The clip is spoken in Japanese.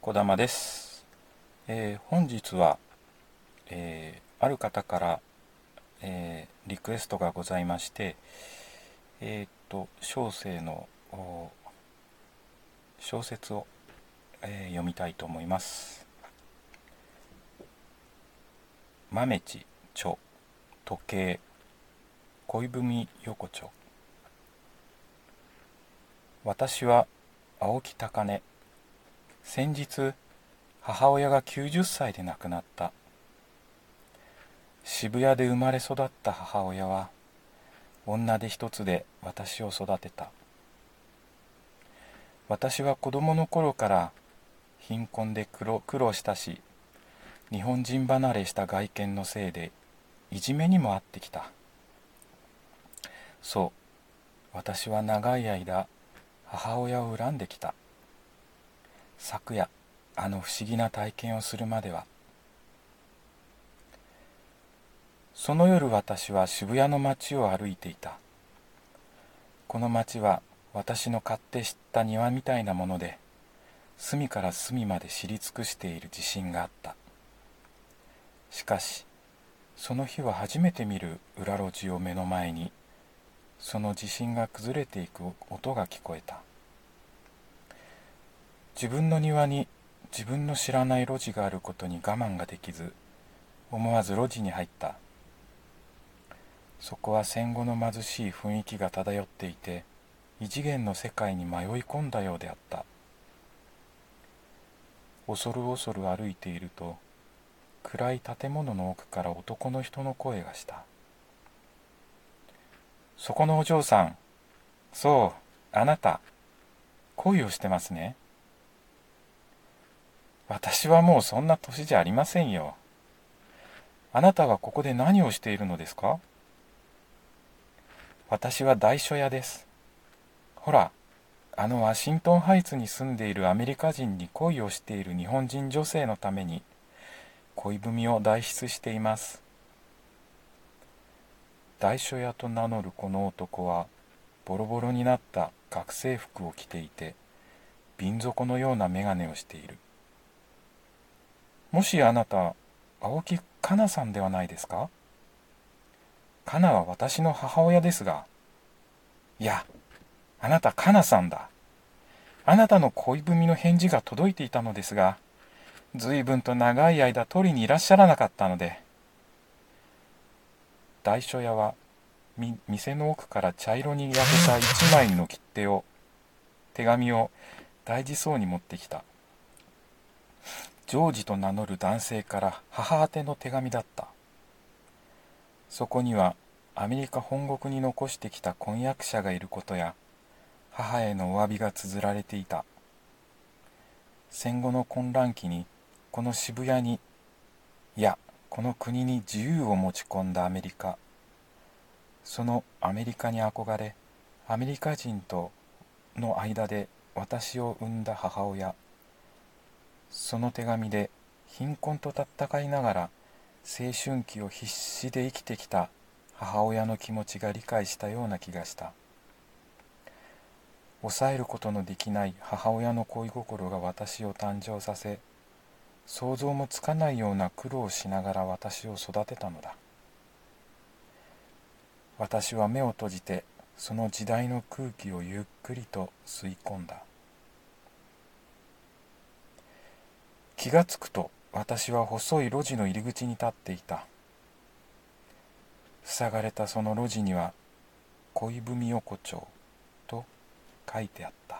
小玉です、えー本日は、えーある方から、えーリクエストがございましてえっと小生の小説を、えー読みたいと思います。豆地著時計恋文横丁私は青木高根。先日母親が90歳で亡くなった。渋谷で生まれ育った母親は女手一つで私を育てた。私は子供の頃から貧困で苦労苦労したし日本人離れした外見のせいでいじめにも遭ってきた。そう私は長い間母親を恨んできた。昨夜あの不思議な体験をするまではその夜私は渋谷の街を歩いていた。この街は私の勝手知った庭みたいなもので隅から隅まで知り尽くしている自信があった。しかしその日は初めて見る裏路地を目の前にその自信が崩れていく音が聞こえた。自分の庭に自分の知らない路地があることに我慢ができず思わず路地に入った。そこは戦後の貧しい雰囲気が漂っていて異次元の世界に迷い込んだようであった。恐る恐る歩いていると暗い建物の奥から男の人の声がした。そこのお嬢さんそうあなた恋をしてますね。私はもうそんな年じゃありませんよ。あなたはここで何をしているのですか？私は代書屋です。ほらあのワシントンハイツに住んでいるアメリカ人に恋をしている日本人女性のために恋文を代筆しています。代書屋と名乗るこの男はボロボロになった学生服を着ていて瓶底のような眼鏡をしている。もしあなた青木かなさんではないですか？かなは私の母親ですが。いやあなたかなさんだ。あなたの恋文の返事が届いていたのですが随分と長い間取りにいらっしゃらなかったので。代書屋は店の奥から茶色に焼けた一枚の切手を手紙を大事そうに持ってきた。ジョージと名乗る男性から母宛ての手紙だった。そこにはアメリカ本国に残してきた婚約者がいることや母へのお詫びが綴られていた。戦後の混乱期にこの渋谷にいやこの国に自由を持ち込んだアメリカ。そのアメリカに憧れアメリカ人との間で私を産んだ母親。その手紙で貧困と戦いながら青春期を必死で生きてきた母親の気持ちが理解したような気がした。抑えることのできない母親の恋心が私を誕生させ想像もつかないような苦労をしながら私を育てたのだ。私は目を閉じてその時代の空気をゆっくりと吸い込んだ。気がつくと私は細い路地の入り口に立っていた。塞がれたその路地には恋文横丁と書いてあった。